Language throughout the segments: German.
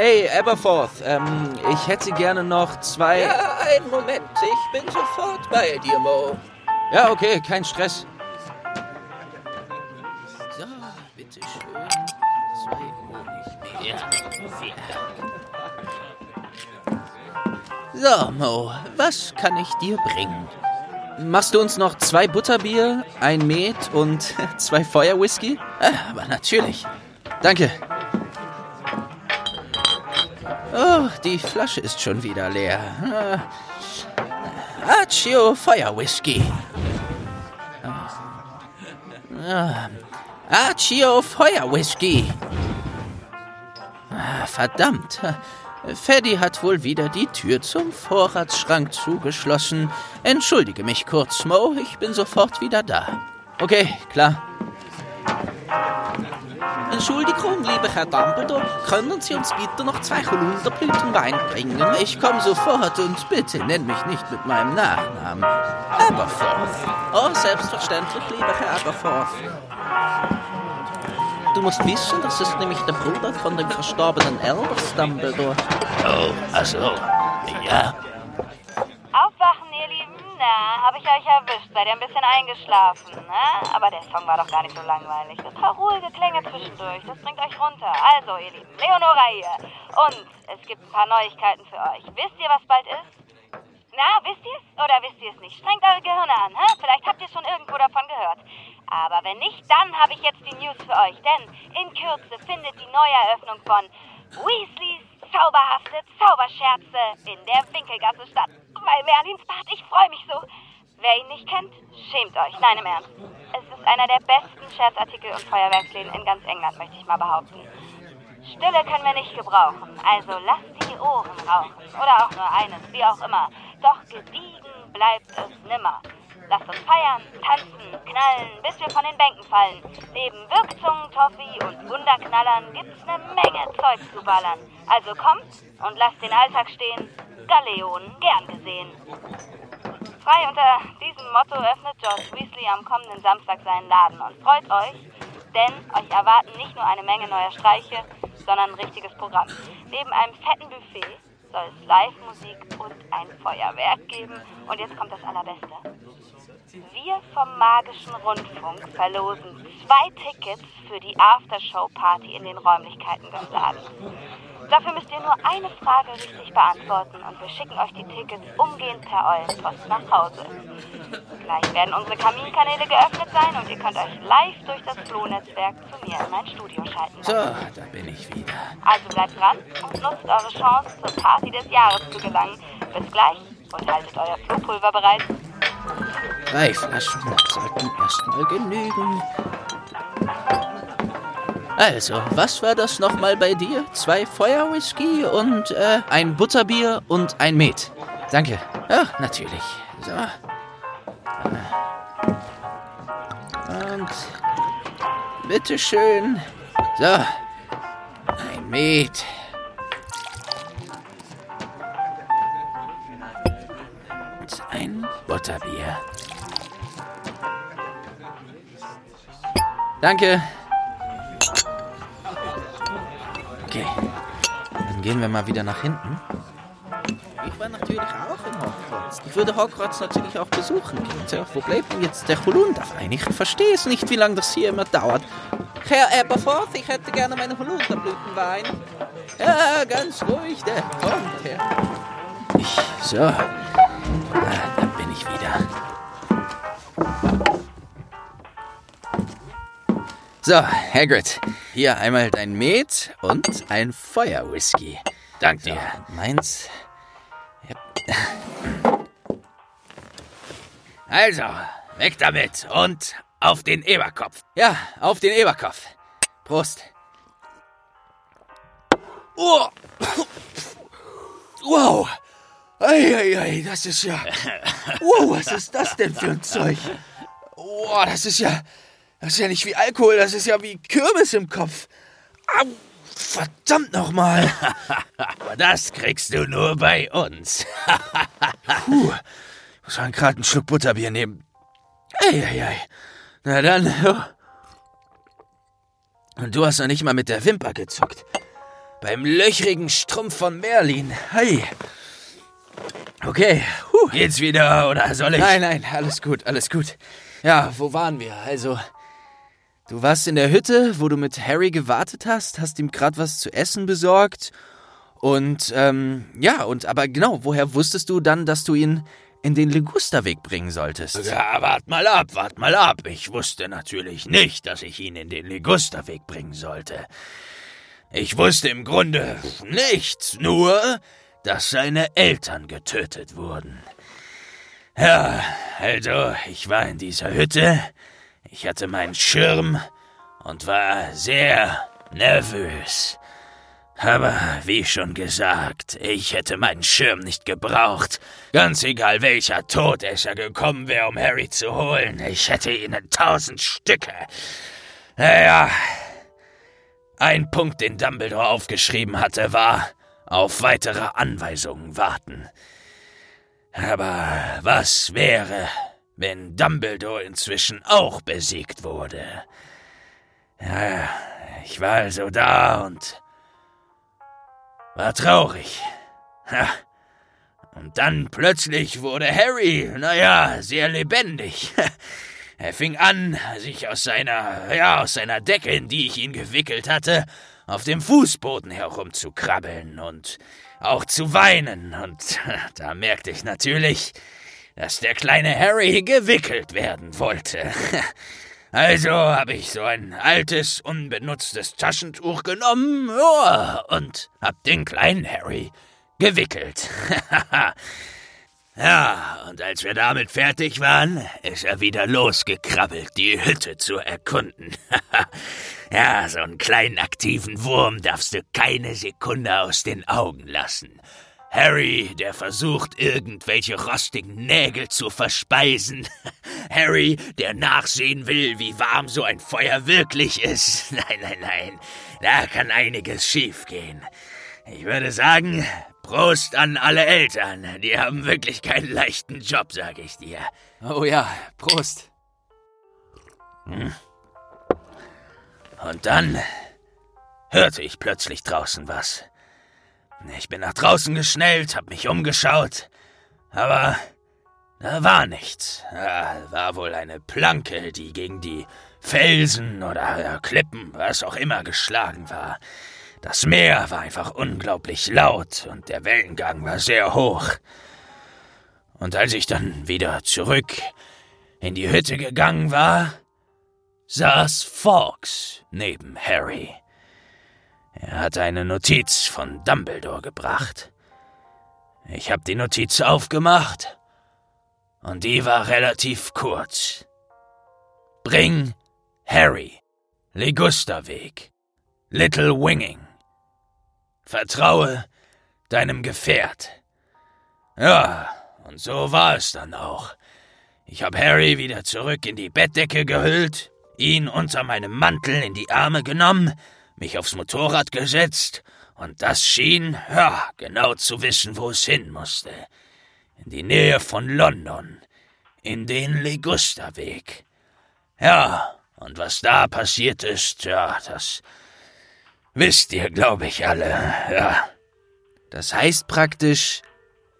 Hey, Aberforth, ähm, ich hätte gerne noch zwei... Ja, einen Moment. Ich bin sofort bei dir, Mo. Ja, okay, kein Stress. So, bitteschön. Zwei Honigbeeren. Ja, vielen Dank. So, Mo, was kann ich dir bringen? Machst du uns noch zwei Butterbier, ein Met und zwei Feuerwhisky? Ah, aber natürlich. Danke. Oh, die Flasche ist schon wieder leer. Ah, Accio Feuerwhisky. Ah, Accio Feuerwhisky. Ah, verdammt. Freddy hat wohl wieder die Tür zum Vorratsschrank zugeschlossen. Entschuldige mich kurz, Mo. Ich bin sofort wieder da. Okay, klar. Entschuldigung, lieber Herr Dumbledore, können Sie uns bitte noch zwei Holunderblütenwein bringen? Ich komme sofort und bitte nenn mich nicht mit meinem Nachnamen. Aberforth. Oh, selbstverständlich, lieber Herr Aberforth. Du musst wissen, das ist nämlich der Bruder von dem verstorbenen Albus Dumbledore. Oh, also, ja. Aufwachen, ihr Lieben. Na, habe ich euch erwischt. Seid ihr ein bisschen eingeschlafen, ne? Aber der Song war doch gar nicht so langweilig. Ein paar ruhige Klänge zwischendurch. Das bringt euch runter. Also, ihr Lieben, Leonora hier. Und es gibt ein paar Neuigkeiten für euch. Wisst ihr, was bald ist? Na, wisst ihr es oder wisst ihr es nicht? Strengt eure Gehirne an, hä? Vielleicht habt ihr schon irgendwo davon gehört. Aber wenn nicht, dann habe ich jetzt die News für euch. Denn in Kürze findet die Neueröffnung von Weasleys zauberhafte Zauberscherze in der Winkelgasse statt. Bei Merlins Bad, ich freue mich so. Wer ihn nicht kennt, schämt euch. Nein, im Ernst. Es ist einer der besten Scherzartikel und Feuerwerksläden in ganz England, möchte ich mal behaupten. Stille können wir nicht gebrauchen, also lasst die Ohren rauchen. Oder auch nur eines, wie auch immer. Doch gediegen bleibt es nimmer. Lasst uns feiern, tanzen, knallen, bis wir von den Bänken fallen. Neben Wirkzungen, Toffee und Wunderknallern gibt's eine Menge Zeug zu ballern. Also kommt und lasst den Alltag stehen. Galeonen gern gesehen. Frei unter diesem Motto öffnet George Weasley am kommenden Samstag seinen Laden und freut euch, denn euch erwarten nicht nur eine Menge neuer Streiche, sondern ein richtiges Programm. Neben einem fetten Buffet soll es Live-Musik und ein Feuerwerk geben. Und jetzt kommt das Allerbeste. Wir vom Magischen Rundfunk verlosen zwei Tickets für die Aftershow-Party in den Räumlichkeiten des Ladens. Dafür müsst ihr nur eine Frage richtig beantworten und wir schicken euch die Tickets umgehend per Eulenpost nach Hause. Gleich werden unsere Kaminkanäle geöffnet sein und ihr könnt euch live durch das Flohnetzwerk zu mir in mein Studio schalten. So, da bin ich wieder. Also bleibt dran und nutzt eure Chance, zur Party des Jahres zu gelangen. Bis gleich und haltet euer Flohpulver bereit. Drei Flaschen sollten erstmal genügen. Also, was war das nochmal bei dir? Zwei Feuerwhisky und äh, Ein Butterbier und ein Met. Danke. ja, natürlich. So. Und bitteschön. So. Ein Met. Und ein Butterbier. Danke. Okay. Dann gehen wir mal wieder nach hinten. Ich war natürlich auch in Hogwarts. Ich würde Hogwarts natürlich auch besuchen. Tja, wo bleibt denn jetzt der Holunderwein? Ich verstehe es nicht, wie lange das hier immer dauert. Herr Aberforth, ich hätte gerne meinen Holunderblütenwein. Ja, ganz ruhig, der kommt her. Ich, so. Ah, da bin ich wieder. So, Hagrid, hier einmal dein Met und ein Feuerwhisky. Dank dir. Meins. Also, weg damit und auf den Eberkopf. Ja, auf den Eberkopf. Prost. Oh. Wow. Eieiei, das ist ja. Wow, was ist das denn für ein Zeug? Wow, das ist ja. Das ist ja nicht wie Alkohol, das ist ja wie Kürbis im Kopf. Au, verdammt nochmal. Aber das kriegst du nur bei uns. Puh, muss man gerade einen Schluck Butterbier nehmen. Eieiei. Na dann. oh. Und du hast noch nicht mal mit der Wimper gezuckt. beim löchrigen Strumpf von Merlin. Hey. Okay, huh. Geht's wieder oder soll ich? Nein, nein, alles gut, alles gut. Ja, wo waren wir? Also, du warst in der Hütte, wo du mit Harry gewartet hast, hast ihm gerade was zu essen besorgt. Und, ähm, ja, und aber genau, woher wusstest du dann, dass du ihn in den Ligusterweg bringen solltest? Ja, wart mal ab, wart mal ab. Ich wusste natürlich nicht, dass ich ihn in den Ligusterweg bringen sollte. Ich wusste im Grunde nichts, nur, dass seine Eltern getötet wurden. Ja, also, ich war in dieser Hütte, ich hatte meinen Schirm und war sehr nervös. Aber wie schon gesagt, ich hätte meinen Schirm nicht gebraucht. Ganz egal welcher Todesser gekommen wäre, um Harry zu holen. Ich hätte ihn in tausend Stücke. Naja. Ein Punkt, den Dumbledore aufgeschrieben hatte, war auf weitere Anweisungen warten. Aber was wäre, wenn Dumbledore inzwischen auch besiegt wurde? Ja, ich war also da und war traurig. Ja. Und dann plötzlich wurde Harry, naja, sehr lebendig. Er fing an, sich aus seiner, ja, aus seiner Decke, in die ich ihn gewickelt hatte, auf dem Fußboden herumzukrabbeln und auch zu weinen. Und da merkte ich natürlich, dass der kleine Harry gewickelt werden wollte. Also habe ich so ein altes, unbenutztes Taschentuch genommen ja, und hab den kleinen Harry gewickelt. ja, und als wir damit fertig waren, ist er wieder losgekrabbelt, die Hütte zu erkunden. ja, so einen kleinen aktiven Wurm darfst du keine Sekunde aus den Augen lassen. Harry, der versucht, irgendwelche rostigen Nägel zu verspeisen. Harry, der nachsehen will, wie warm so ein Feuer wirklich ist. Nein, nein, nein, da kann einiges schiefgehen. Ich würde sagen, Prost an alle Eltern. Die haben wirklich keinen leichten Job, sag ich dir. Oh ja, Prost. Hm. Und dann hörte ich plötzlich draußen was. Ich bin nach draußen geschnellt, hab mich umgeschaut, aber da war nichts. Da war wohl eine Planke, die gegen die Felsen oder Klippen, was auch immer, geschlagen war. Das Meer war einfach unglaublich laut und der Wellengang war sehr hoch. Und als ich dann wieder zurück in die Hütte gegangen war, saß Fawkes neben Harry. Er hat eine Notiz von Dumbledore gebracht. Ich habe die Notiz aufgemacht und die war relativ kurz. Bring Harry, Ligusterweg, Little Winging. Vertraue deinem Gefährt. Ja, und so war es dann auch. Ich habe Harry wieder zurück in die Bettdecke gehüllt, ihn unter meinem Mantel in die Arme genommen mich aufs Motorrad gesetzt, und das schien, ja, genau zu wissen, wo es hin musste. In die Nähe von London, in den Ligusterweg. Ja, und was da passiert ist, ja, das wisst ihr, glaube ich, alle, ja. Das heißt praktisch,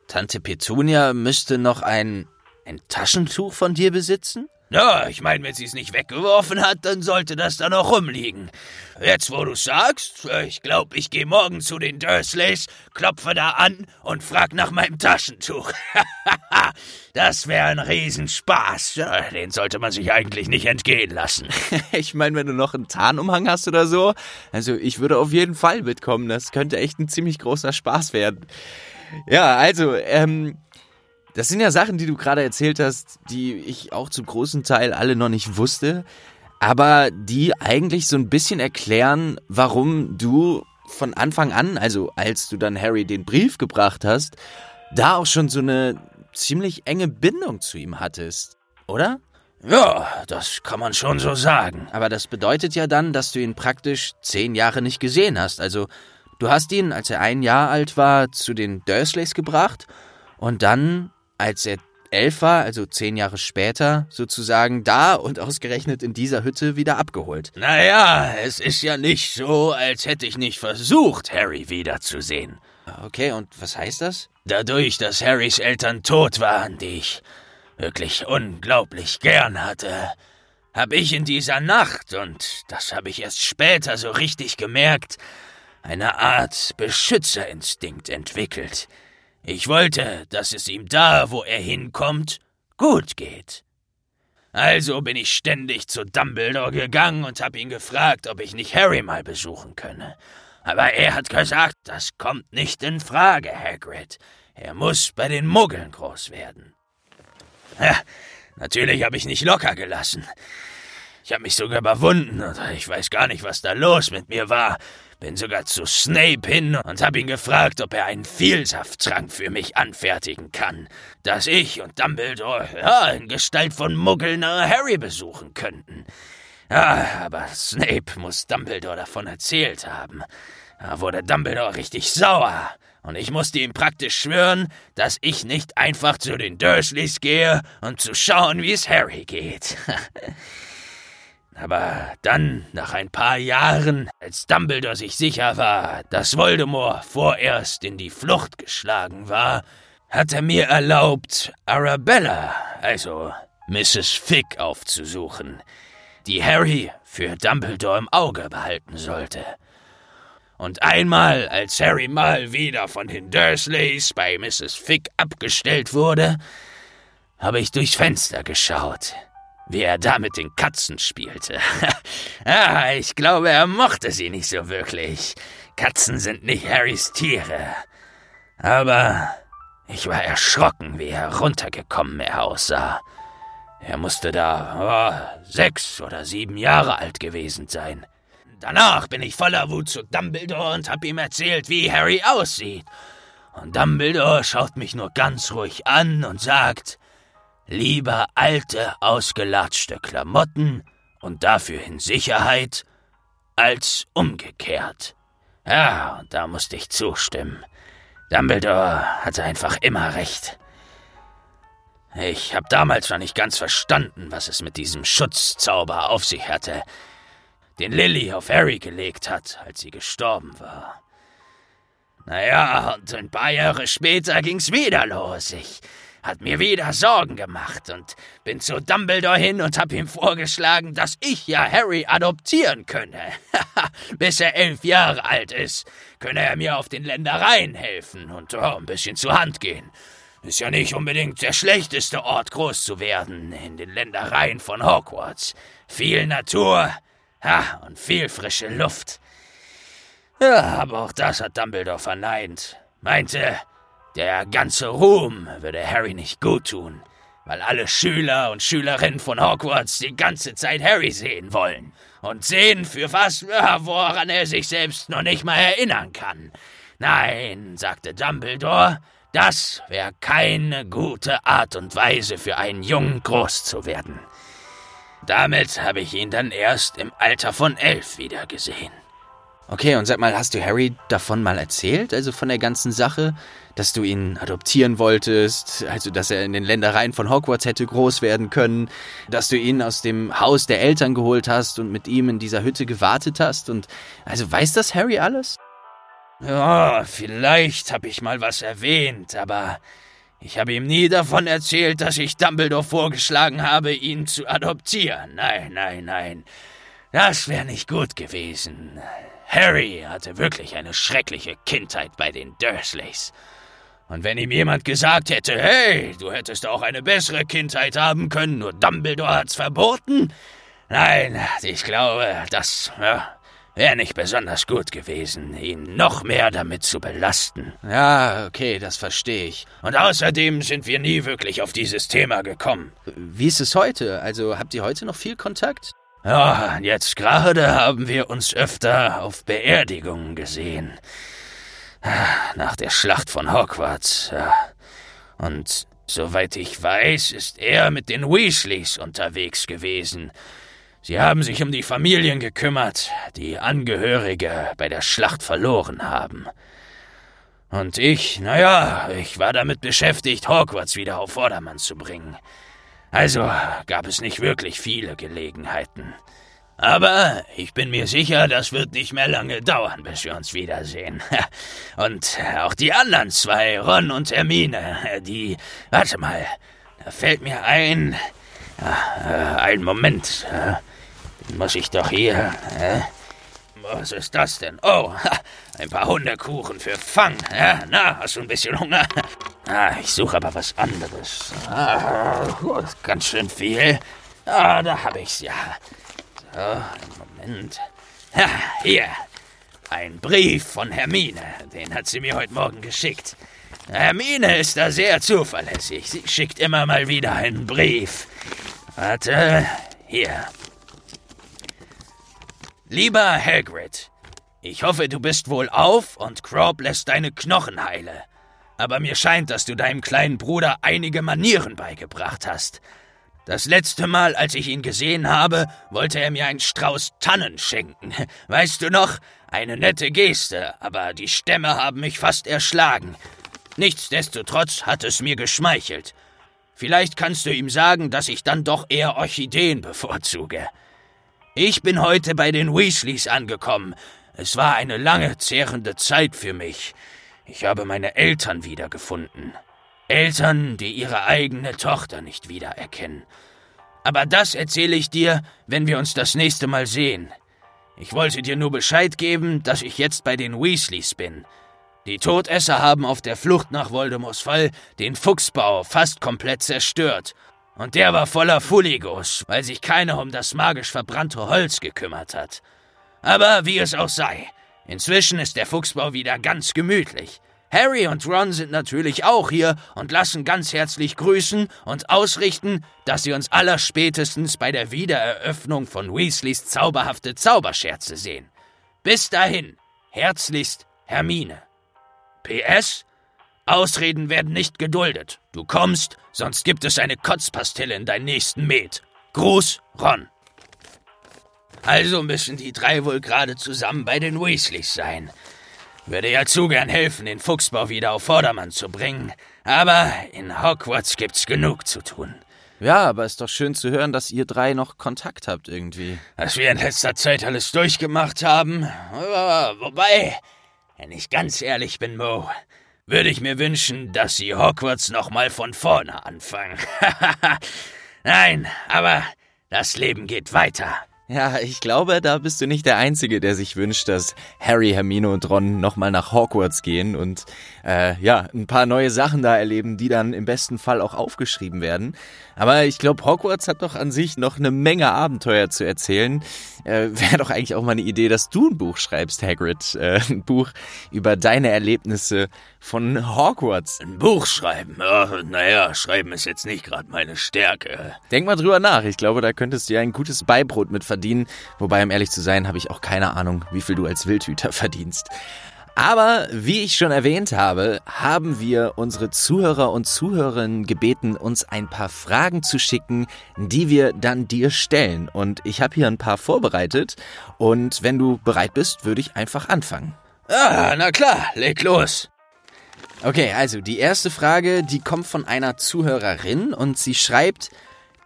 Tante Petunia müsste noch ein, ein Taschentuch von dir besitzen? Ja, ich meine, wenn sie es nicht weggeworfen hat, dann sollte das da noch rumliegen. Jetzt, wo du sagst, ich glaube, ich gehe morgen zu den Dursleys, klopfe da an und frag nach meinem Taschentuch. das wäre ein Riesenspaß. Ja, den sollte man sich eigentlich nicht entgehen lassen. ich meine, wenn du noch einen Tarnumhang hast oder so, also ich würde auf jeden Fall mitkommen. Das könnte echt ein ziemlich großer Spaß werden. Ja, also, ähm, das sind ja Sachen, die du gerade erzählt hast, die ich auch zum großen Teil alle noch nicht wusste, aber die eigentlich so ein bisschen erklären, warum du von Anfang an, also als du dann Harry den Brief gebracht hast, da auch schon so eine ziemlich enge Bindung zu ihm hattest, oder? Ja, das kann man schon so sagen. Aber das bedeutet ja dann, dass du ihn praktisch zehn Jahre nicht gesehen hast. Also, du hast ihn, als er ein Jahr alt war, zu den Dursleys gebracht und dann als er elf war, also zehn Jahre später, sozusagen da und ausgerechnet in dieser Hütte wieder abgeholt. Naja, es ist ja nicht so, als hätte ich nicht versucht, Harry wiederzusehen. Okay, und was heißt das? Dadurch, dass Harrys Eltern tot waren, die ich wirklich unglaublich gern hatte, habe ich in dieser Nacht, und das habe ich erst später so richtig gemerkt, eine Art Beschützerinstinkt entwickelt. Ich wollte, dass es ihm da, wo er hinkommt, gut geht. Also bin ich ständig zu Dumbledore gegangen und habe ihn gefragt, ob ich nicht Harry mal besuchen könne. Aber er hat gesagt, das kommt nicht in Frage, Hagrid. Er muss bei den Muggeln groß werden. Ja, natürlich habe ich nicht locker gelassen. Ich habe mich sogar überwunden und ich weiß gar nicht, was da los mit mir war. Bin sogar zu Snape hin und habe ihn gefragt, ob er einen Vielsafttrank für mich anfertigen kann, dass ich und Dumbledore ja, in Gestalt von Muggeln Harry besuchen könnten. Ja, aber Snape muss Dumbledore davon erzählt haben. Da wurde Dumbledore richtig sauer. Und ich musste ihm praktisch schwören, dass ich nicht einfach zu den Dursleys gehe, um zu schauen, wie es Harry geht. Aber dann, nach ein paar Jahren, als Dumbledore sich sicher war, dass Voldemort vorerst in die Flucht geschlagen war, hat er mir erlaubt, Arabella, also Mrs. Fick, aufzusuchen, die Harry für Dumbledore im Auge behalten sollte. Und einmal, als Harry mal wieder von den Dursleys bei Mrs. Fick abgestellt wurde, habe ich durchs Fenster geschaut wie er da mit den Katzen spielte. ah, ich glaube, er mochte sie nicht so wirklich. Katzen sind nicht Harrys Tiere. Aber ich war erschrocken, wie heruntergekommen er aussah. Er musste da oh, sechs oder sieben Jahre alt gewesen sein. Danach bin ich voller Wut zu Dumbledore und hab ihm erzählt, wie Harry aussieht. Und Dumbledore schaut mich nur ganz ruhig an und sagt, Lieber alte, ausgelatschte Klamotten und dafür in Sicherheit, als umgekehrt. Ja, da musste ich zustimmen. Dumbledore hatte einfach immer recht. Ich habe damals noch nicht ganz verstanden, was es mit diesem Schutzzauber auf sich hatte, den Lily auf Harry gelegt hat, als sie gestorben war. Naja, und ein paar Jahre später ging's wieder los. Ich hat mir wieder Sorgen gemacht und bin zu Dumbledore hin und hab ihm vorgeschlagen, dass ich ja Harry adoptieren könne. Bis er elf Jahre alt ist, könne er mir auf den Ländereien helfen und oh, ein bisschen zur Hand gehen. Ist ja nicht unbedingt der schlechteste Ort, groß zu werden, in den Ländereien von Hogwarts. Viel Natur, ha, und viel frische Luft. Ja, aber auch das hat Dumbledore verneint. Meinte, der ganze Ruhm würde Harry nicht gut tun, weil alle Schüler und Schülerinnen von Hogwarts die ganze Zeit Harry sehen wollen. Und sehen, für was, woran er sich selbst noch nicht mal erinnern kann. Nein, sagte Dumbledore, das wäre keine gute Art und Weise für einen Jungen groß zu werden. Damit habe ich ihn dann erst im Alter von elf wiedergesehen. Okay, und sag mal, hast du Harry davon mal erzählt, also von der ganzen Sache? Dass du ihn adoptieren wolltest, also dass er in den Ländereien von Hogwarts hätte groß werden können, dass du ihn aus dem Haus der Eltern geholt hast und mit ihm in dieser Hütte gewartet hast und also weiß das Harry alles? Ja, vielleicht habe ich mal was erwähnt, aber ich habe ihm nie davon erzählt, dass ich Dumbledore vorgeschlagen habe, ihn zu adoptieren. Nein, nein, nein. Das wäre nicht gut gewesen. Harry hatte wirklich eine schreckliche Kindheit bei den Dursleys. Und wenn ihm jemand gesagt hätte, hey, du hättest auch eine bessere Kindheit haben können, nur Dumbledore hat's verboten? Nein, ich glaube, das ja, wäre nicht besonders gut gewesen, ihn noch mehr damit zu belasten. Ja, okay, das verstehe ich. Und außerdem sind wir nie wirklich auf dieses Thema gekommen. Wie ist es heute? Also habt ihr heute noch viel Kontakt? Ja, jetzt gerade haben wir uns öfter auf Beerdigungen gesehen. Nach der Schlacht von Hogwarts. Und soweit ich weiß, ist er mit den Weasleys unterwegs gewesen. Sie haben sich um die Familien gekümmert, die Angehörige bei der Schlacht verloren haben. Und ich, naja, ich war damit beschäftigt, Hogwarts wieder auf Vordermann zu bringen. Also gab es nicht wirklich viele Gelegenheiten. Aber ich bin mir sicher, das wird nicht mehr lange dauern, bis wir uns wiedersehen. Und auch die anderen zwei, Ron und Hermine, die. Warte mal, da fällt mir ein. Ja, äh, einen Moment. Den muss ich doch hier. Äh, was ist das denn? Oh, ein paar Hundekuchen für Fang. Na, hast du ein bisschen Hunger? Ah, ich suche aber was anderes. Ah, ganz schön viel. Ah, da habe ich's ja. Einen Moment. Ja, hier. Ein Brief von Hermine. Den hat sie mir heute Morgen geschickt. Hermine ist da sehr zuverlässig. Sie schickt immer mal wieder einen Brief. Warte, hier. Lieber Hagrid, ich hoffe, du bist wohl auf und Crop lässt deine Knochen heile. Aber mir scheint, dass du deinem kleinen Bruder einige Manieren beigebracht hast. Das letzte Mal, als ich ihn gesehen habe, wollte er mir einen Strauß Tannen schenken. Weißt du noch? Eine nette Geste, aber die Stämme haben mich fast erschlagen. Nichtsdestotrotz hat es mir geschmeichelt. Vielleicht kannst du ihm sagen, dass ich dann doch eher Orchideen bevorzuge. Ich bin heute bei den Weasleys angekommen. Es war eine lange, zehrende Zeit für mich. Ich habe meine Eltern wiedergefunden. Eltern, die ihre eigene Tochter nicht wiedererkennen. Aber das erzähle ich dir, wenn wir uns das nächste Mal sehen. Ich wollte dir nur Bescheid geben, dass ich jetzt bei den Weasleys bin. Die Todesser haben auf der Flucht nach Voldemorts Fall den Fuchsbau fast komplett zerstört. Und der war voller Fuligos, weil sich keiner um das magisch verbrannte Holz gekümmert hat. Aber wie es auch sei, inzwischen ist der Fuchsbau wieder ganz gemütlich. Harry und Ron sind natürlich auch hier und lassen ganz herzlich grüßen und ausrichten, dass sie uns allerspätestens bei der Wiedereröffnung von Weasleys zauberhafte Zauberscherze sehen. Bis dahin, herzlichst Hermine. PS? Ausreden werden nicht geduldet. Du kommst, sonst gibt es eine Kotzpastille in deinen nächsten Met. Gruß, Ron. Also müssen die drei wohl gerade zusammen bei den Weasleys sein. Würde ja zu gern helfen, den Fuchsbau wieder auf Vordermann zu bringen. Aber in Hogwarts gibt's genug zu tun. Ja, aber ist doch schön zu hören, dass ihr drei noch Kontakt habt irgendwie. Was wir in letzter Zeit alles durchgemacht haben. Wobei, wenn ich ganz ehrlich bin, Mo, würde ich mir wünschen, dass sie Hogwarts nochmal von vorne anfangen. Nein, aber das Leben geht weiter. Ja, ich glaube, da bist du nicht der Einzige, der sich wünscht, dass Harry, Hermine und Ron nochmal nach Hogwarts gehen und äh, ja, ein paar neue Sachen da erleben, die dann im besten Fall auch aufgeschrieben werden. Aber ich glaube, Hogwarts hat doch an sich noch eine Menge Abenteuer zu erzählen. Äh, Wäre doch eigentlich auch mal eine Idee, dass du ein Buch schreibst, Hagrid. Äh, ein Buch über deine Erlebnisse von Hogwarts. Ein Buch schreiben? Oh, naja, schreiben ist jetzt nicht gerade meine Stärke. Denk mal drüber nach. Ich glaube, da könntest du ja ein gutes Beibrot mit verdienen. Wobei, um ehrlich zu sein, habe ich auch keine Ahnung, wie viel du als Wildhüter verdienst. Aber wie ich schon erwähnt habe, haben wir unsere Zuhörer und Zuhörerinnen gebeten, uns ein paar Fragen zu schicken, die wir dann dir stellen. Und ich habe hier ein paar vorbereitet. Und wenn du bereit bist, würde ich einfach anfangen. Ah, na klar, leg los. Okay, also die erste Frage, die kommt von einer Zuhörerin und sie schreibt,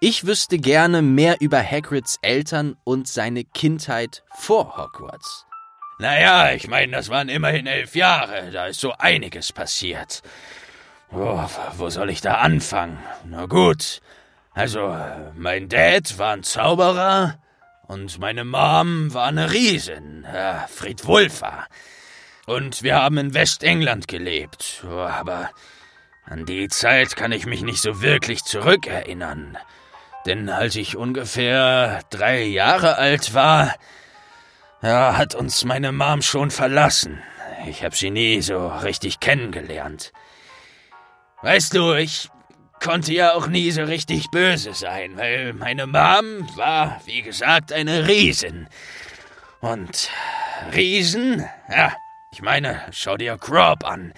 ich wüsste gerne mehr über Hagrids Eltern und seine Kindheit vor Hogwarts. Naja, ich meine, das waren immerhin elf Jahre, da ist so einiges passiert. Oh, wo soll ich da anfangen? Na gut. Also, mein Dad war ein Zauberer und meine Mom war eine Riesin, Fried Wulfa. Und wir haben in Westengland gelebt, oh, aber an die Zeit kann ich mich nicht so wirklich zurückerinnern. Denn als ich ungefähr drei Jahre alt war, ja, hat uns meine Mom schon verlassen. Ich hab sie nie so richtig kennengelernt. Weißt du, ich konnte ja auch nie so richtig böse sein, weil meine Mom war, wie gesagt, eine Riesin. Und Riesen, ja, ich meine, schau dir Crop an.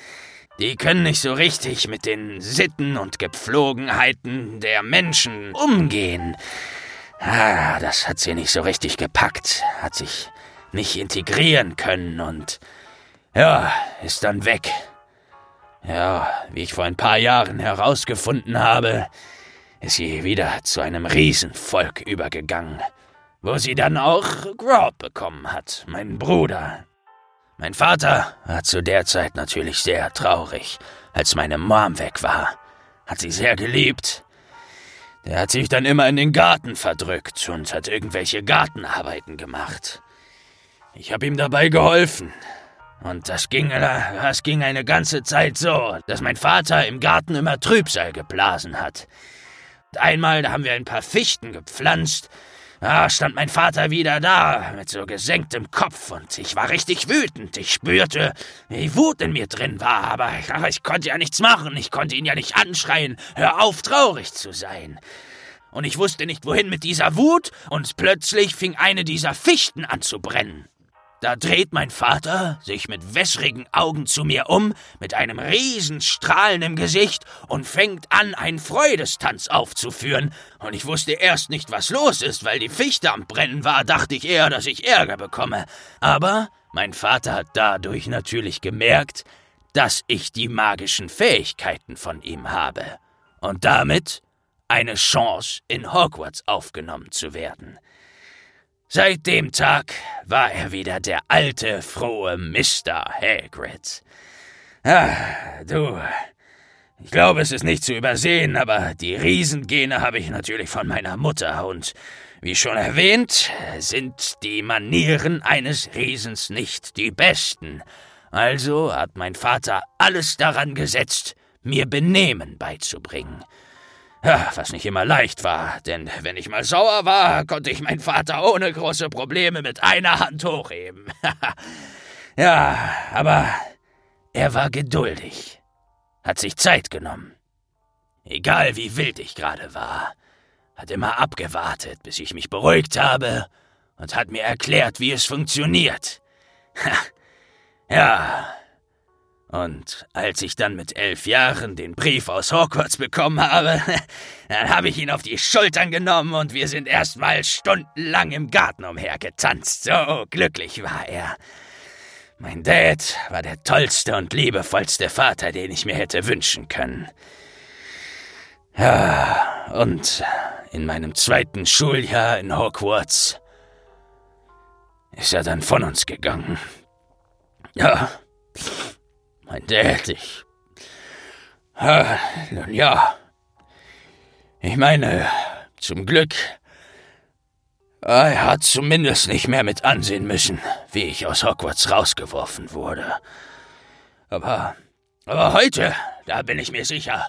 Die können nicht so richtig mit den Sitten und Gepflogenheiten der Menschen umgehen. Ah, das hat sie nicht so richtig gepackt, hat sich nicht integrieren können und ja, ist dann weg. Ja, wie ich vor ein paar Jahren herausgefunden habe, ist sie wieder zu einem Riesenvolk übergegangen, wo sie dann auch Grob bekommen hat, meinen Bruder. Mein Vater war zu der Zeit natürlich sehr traurig, als meine Mom weg war. Hat sie sehr geliebt. Der hat sich dann immer in den Garten verdrückt und hat irgendwelche Gartenarbeiten gemacht. Ich habe ihm dabei geholfen. Und das ging, das ging eine ganze Zeit so, dass mein Vater im Garten immer Trübsal geblasen hat. Und einmal, da haben wir ein paar Fichten gepflanzt, da stand mein Vater wieder da, mit so gesenktem Kopf, und ich war richtig wütend. Ich spürte, wie Wut in mir drin war, aber ich, ich konnte ja nichts machen. Ich konnte ihn ja nicht anschreien. Hör auf, traurig zu sein. Und ich wusste nicht, wohin mit dieser Wut, und plötzlich fing eine dieser Fichten an zu brennen. Da dreht mein Vater sich mit wässrigen Augen zu mir um, mit einem Riesenstrahlen im Gesicht und fängt an, einen Freudestanz aufzuführen. Und ich wusste erst nicht, was los ist, weil die Fichte am Brennen war, dachte ich eher, dass ich Ärger bekomme. Aber mein Vater hat dadurch natürlich gemerkt, dass ich die magischen Fähigkeiten von ihm habe. Und damit eine Chance, in Hogwarts aufgenommen zu werden. Seit dem Tag war er wieder der alte, frohe Mr. Hagrid. Ah, du, ich glaube, es ist nicht zu übersehen, aber die Riesengene habe ich natürlich von meiner Mutter und wie schon erwähnt, sind die Manieren eines Riesens nicht die besten. Also hat mein Vater alles daran gesetzt, mir Benehmen beizubringen. Ja, was nicht immer leicht war, denn wenn ich mal sauer war, konnte ich meinen Vater ohne große Probleme mit einer Hand hochheben. ja, aber er war geduldig, hat sich Zeit genommen. Egal wie wild ich gerade war, hat immer abgewartet, bis ich mich beruhigt habe und hat mir erklärt, wie es funktioniert. ja, und als ich dann mit elf Jahren den Brief aus Hogwarts bekommen habe, dann habe ich ihn auf die Schultern genommen und wir sind erstmal stundenlang im Garten umhergetanzt. So glücklich war er. Mein Dad war der tollste und liebevollste Vater, den ich mir hätte wünschen können. Ja, und in meinem zweiten Schuljahr in Hogwarts ist er dann von uns gegangen. Ja, mein Dad, ich. Ah, nun ja. Ich meine, zum Glück. Er hat zumindest nicht mehr mit ansehen müssen, wie ich aus Hogwarts rausgeworfen wurde. Aber. Aber heute, da bin ich mir sicher,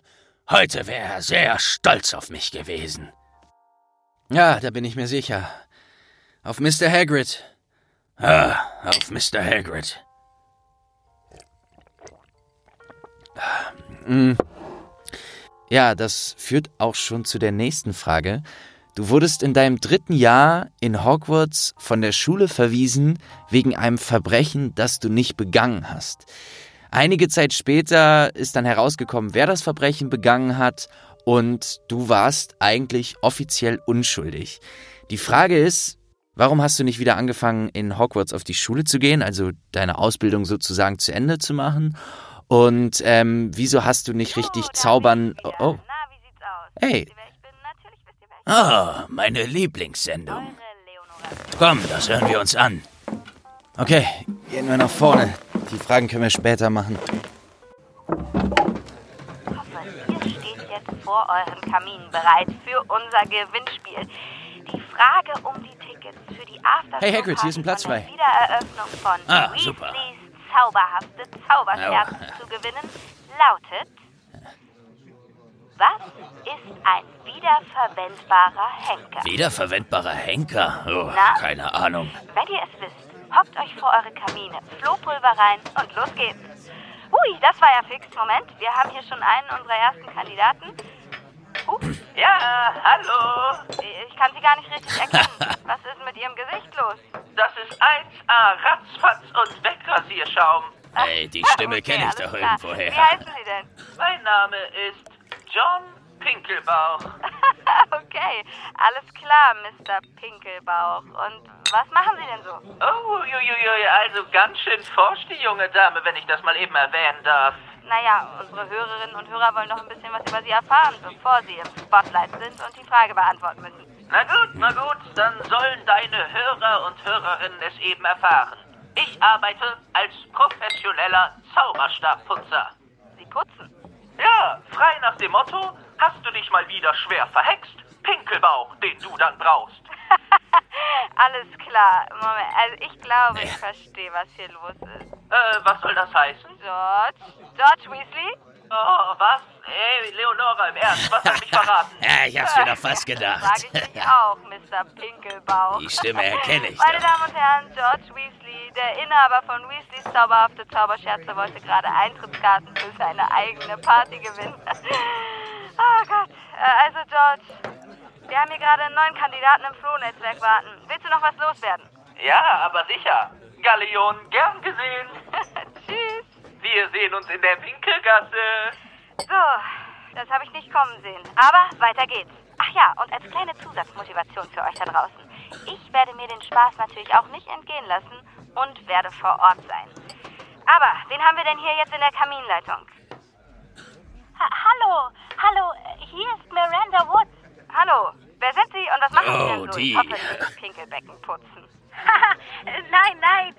heute wäre er sehr stolz auf mich gewesen. Ja, da bin ich mir sicher. Auf Mr. Hagrid. Ah, auf Mr. Hagrid. Ja, das führt auch schon zu der nächsten Frage. Du wurdest in deinem dritten Jahr in Hogwarts von der Schule verwiesen wegen einem Verbrechen, das du nicht begangen hast. Einige Zeit später ist dann herausgekommen, wer das Verbrechen begangen hat und du warst eigentlich offiziell unschuldig. Die Frage ist, warum hast du nicht wieder angefangen, in Hogwarts auf die Schule zu gehen, also deine Ausbildung sozusagen zu Ende zu machen? Und ähm, wieso hast du nicht richtig oh, zaubern... Oh, oh. Na, wie sieht's aus? Hey. Ah, meine Lieblingssendung. Komm, das hören wir uns an. Okay, gehen wir nach vorne. Die Fragen können wir später machen. Ich hoffe, ihr steht jetzt vor euren Kaminen bereit für unser Gewinnspiel. Die Frage um die Tickets für die After Hey, Hagrid, hier ist ein Platz frei. Wiedereröffnung von Ah, Weasleys super. Zauberhafte Zauberscherzen Ja. zu gewinnen lautet: Was ist ein wiederverwendbarer Henker? Wiederverwendbarer Henker? Oh, Na? keine Ahnung. Wenn ihr es wisst, hockt euch vor eure Kamine, Flohpulver rein und los geht's. Hui, das war ja fix. Moment, wir haben hier schon einen unserer ersten Kandidaten. Huh, Ja, hallo. ich kann sie gar nicht richtig erkennen. Was ist mit ihrem Gesicht los? Das ist 1A Ratzfatz und Wegrasierschaum. Ey, die Stimme Okay, kenne ich doch klar. irgendwoher. Wie heißen Sie denn? Mein Name ist John Pinkelbauch. okay, alles klar, Mr. Pinkelbauch. Und was machen Sie denn so? Oh, jujujuj, also ganz schön forsch die junge Dame, wenn ich das mal eben erwähnen darf. Naja, unsere Hörerinnen und Hörer wollen noch ein bisschen was über Sie erfahren, bevor Sie im Spotlight sind und die Frage beantworten müssen. Na gut, na gut, dann sollen deine Hörer und Hörerinnen es eben erfahren. Ich arbeite als professioneller Zauberstabputzer. Sie putzen. Ja, frei nach dem Motto, hast du dich mal wieder schwer verhext? Pinkelbauch, den du dann brauchst. Alles klar. Moment, also ich glaube, ich verstehe, was hier los ist. Äh, was soll das heißen? George? George Weasley? Oh, was? Ey, Leonora, im Ernst, was hat mich verraten? Ja, ich hab's mir doch fast gedacht. Frage ich mich auch, Mr. Pinkelbauch. Die Stimme erkenne ich Meine doch. Damen und Herren, George Weasley, der Inhaber von Weasleys zauberhafte Zauberscherze, wollte gerade Eintrittskarten für seine eigene Party gewinnen. oh Gott. Äh, Also, George, wir haben hier gerade einen neuen Kandidaten im Flohnetzwerk warten. Willst du noch was loswerden? Ja, aber sicher. Galeon, gern gesehen. Tschüss. Wir sehen uns in der Winkelgasse. So, das habe ich nicht kommen sehen. Aber weiter geht's. Ach ja, und als kleine Zusatzmotivation für euch da draußen. Ich werde mir den Spaß natürlich auch nicht entgehen lassen und werde vor Ort sein. Aber, wen haben wir denn hier jetzt in der Kaminleitung? Ha hallo, hallo, hier ist Miranda Woods. Hallo, wer sind Sie und was machen Sie denn Oh, so? die. Ich hoffe nicht das Pinkelbecken putzen. nein, nein,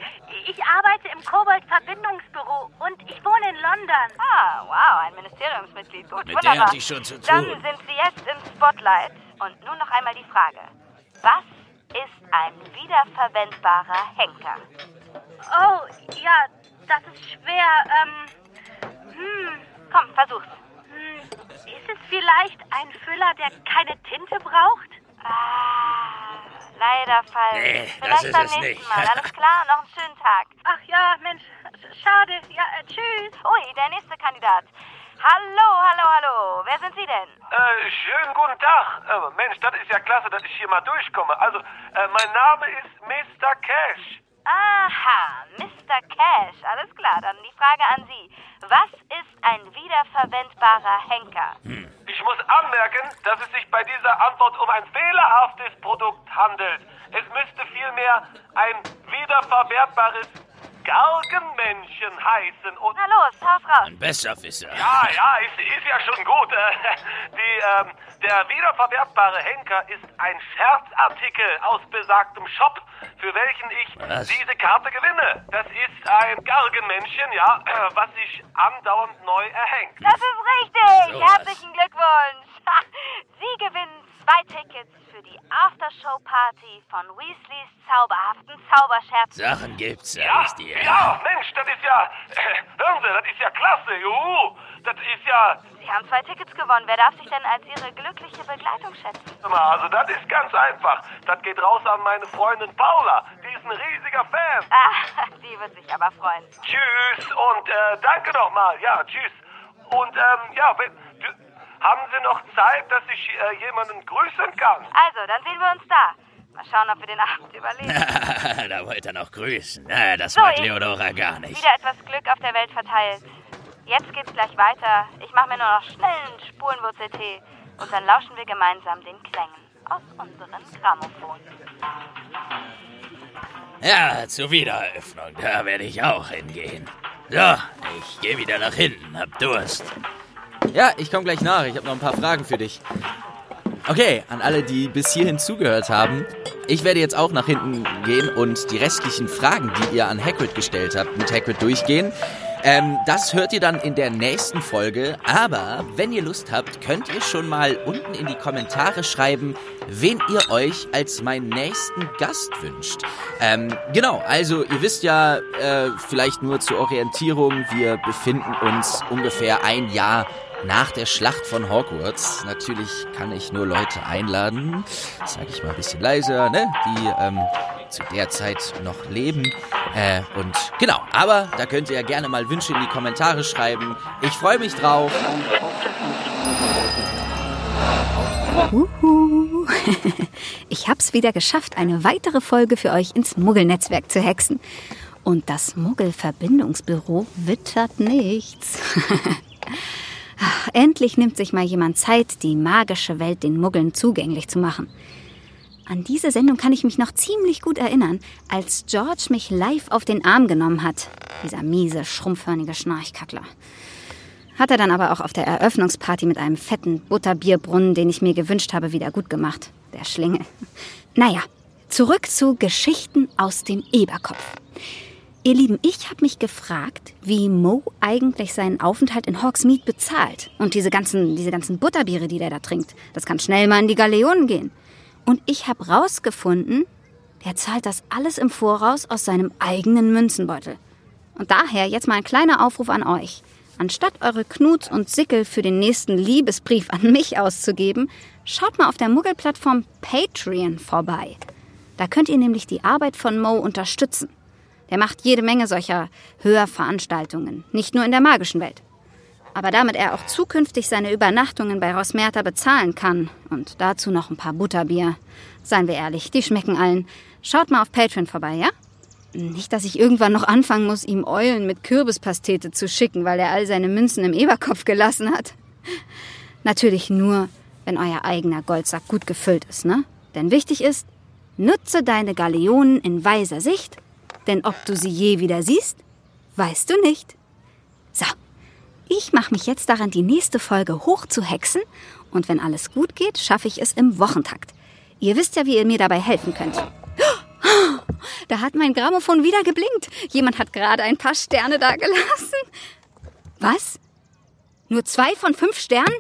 ich arbeite im Kobold-Verbindungsbüro und ich wohne in London. Ah, wow, ein Ministeriumsmitglied. Gut, Mit der wunderbar. hatte ich schon zu Dann tun. sind Sie jetzt im Spotlight. Und nun noch einmal die Frage. Was ist ein wiederverwendbarer Henker? Oh, ja, das ist schwer. Ähm, hm, Komm, versuch's. Ist es vielleicht ein Füller, der keine Tinte braucht? Ah, leider falsch. Nee, das Vielleicht ist beim es nächsten nicht. Mal. Alles klar, noch einen schönen Tag. Ach ja, Mensch, sch- schade. Ja, äh, tschüss. Ui, der nächste Kandidat. Hallo, hallo, hallo. Wer sind Sie denn? Äh, schönen guten Tag. Äh, Mensch, das ist ja klasse, dass ich hier mal durchkomme. Also, äh, mein Name ist Mr. Cash. Aha, Mr. Cash. Alles klar, dann die Frage an Sie. Was ist ein wiederverwendbarer Henker? Ich muss anmerken, dass es sich bei dieser Antwort um ein fehlerhaftes Produkt handelt. Es müsste vielmehr ein wiederverwertbares Galgenmännchen heißen und... Na los, haus raus. Ein Besserwisser. Ja, ja, ist, ist ja schon gut. Die, ähm, der wiederverwertbare Henker ist ein Scherzartikel aus besagtem Shop, für welchen ich Was? diese Karte gewinne. Das ist ein Galgenmännchen, ja, was sich andauernd neu erhängt. Das ist richtig. Sowas. Herzlichen Glückwunsch. Sie gewinnen zwei Tickets für die Aftershow-Party von Weasleys zauberhaften Zauberscherzen. Sachen gibt's, sag Ja, ich dir. ja, Mensch, das ist ja, äh, hören Sie, das ist ja klasse, juhu. Das ist ja, Sie haben zwei Tickets gewonnen. Wer darf sich denn als Ihre glückliche Begleitung schätzen? also das ist ganz einfach. Das geht raus an meine Freundin Paula. Die ist ein riesiger Fan. Ah, die wird sich aber freuen. Tschüss und äh, danke nochmal. Ja, tschüss. Und ähm, ja, wenn, du, haben Sie noch Zeit, dass ich äh, jemanden grüßen kann? Also, dann sehen wir uns da. Mal schauen, ob wir den Abend überleben. da wollte er noch grüßen. Na, das So, mag Leonora gar nicht. Wieder etwas Glück auf der Welt verteilt. Jetzt geht's gleich weiter. Ich mache mir nur noch schnell einen Spurenwurzel-Tee und dann lauschen wir gemeinsam den Klängen aus unseren Grammophon. Ja, zur Wiedereröffnung. Da werde ich auch hingehen. So, ich gehe wieder nach hinten. Hab Durst. Ja, ich komme gleich nach. Ich habe noch ein paar Fragen für dich. Okay, an alle, die bis hierhin zugehört haben. Ich werde jetzt auch nach hinten gehen und die restlichen Fragen, die ihr an Hagrid gestellt habt, mit Hagrid durchgehen. Ähm, das hört ihr dann in der nächsten Folge. Aber wenn ihr Lust habt, könnt ihr schon mal unten in die Kommentare schreiben, wen ihr euch als meinen nächsten Gast wünscht. Ähm, genau, also ihr wisst ja, äh, vielleicht nur zur Orientierung, wir befinden uns ungefähr ein Jahr nach der Schlacht von Hogwarts. Natürlich kann ich nur Leute einladen, sage ich mal ein bisschen leiser, ne, die ähm, zu der Zeit noch leben. Äh, und genau, aber da könnt ihr ja gerne mal Wünsche in die Kommentare schreiben. Ich freue mich drauf. Uhu. Ich hab's wieder geschafft, eine weitere Folge für euch ins Muggelnetzwerk zu hexen. Und das Muggelverbindungsbüro wittert nichts. Ach, Endlich nimmt sich mal jemand Zeit, die magische Welt den Muggeln zugänglich zu machen. An diese Sendung kann ich mich noch ziemlich gut erinnern, als George mich live auf den Arm genommen hat. Dieser miese, schrumpfhörnige Schnarchkackler. Hat er dann aber auch auf der Eröffnungsparty mit einem fetten Butterbierbrunnen, den ich mir gewünscht habe, wieder gut gemacht. Der Schlingel. Naja, zurück zu Geschichten aus dem Eberkopf. Ihr Lieben, ich habe mich gefragt, wie Mo eigentlich seinen Aufenthalt in Hawksmead bezahlt. Und diese ganzen, diese ganzen Butterbiere, die der da trinkt. Das kann schnell mal in die Galeonen gehen. Und ich habe rausgefunden, der zahlt das alles im Voraus aus seinem eigenen Münzenbeutel. Und daher jetzt mal ein kleiner Aufruf an euch. Anstatt eure Knuts und Sickel für den nächsten Liebesbrief an mich auszugeben, schaut mal auf der Muggelplattform Patreon vorbei. Da könnt ihr nämlich die Arbeit von Mo unterstützen. Der macht jede Menge solcher Hörveranstaltungen, nicht nur in der magischen Welt. Aber damit er auch zukünftig seine Übernachtungen bei Rosmerta bezahlen kann und dazu noch ein paar Butterbier, seien wir ehrlich, die schmecken allen. Schaut mal auf Patreon vorbei, ja? Nicht, dass ich irgendwann noch anfangen muss, ihm Eulen mit Kürbispastete zu schicken, weil er all seine Münzen im Eberkopf gelassen hat. Natürlich nur, wenn euer eigener Goldsack gut gefüllt ist, ne? Denn wichtig ist, nutze deine Galeonen in weiser Sicht denn ob du sie je wieder siehst, weißt du nicht. So, ich mache mich jetzt daran, die nächste Folge hochzuhexen und wenn alles gut geht, schaffe ich es im Wochentakt. Ihr wisst ja, wie ihr mir dabei helfen könnt. Da hat mein Grammophon wieder geblinkt. Jemand hat gerade ein paar Sterne dagelassen. Was? Nur zwei von fünf Sternen?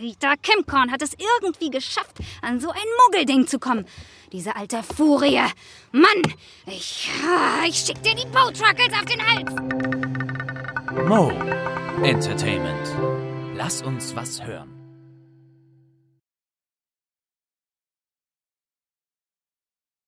Rita Kimcorn hat es irgendwie geschafft, an so ein Muggelding zu kommen. Diese alte Furie. Mann, ich, ich schick dir die Boatruckles auf den Hals. Mo Entertainment. Lass uns was hören.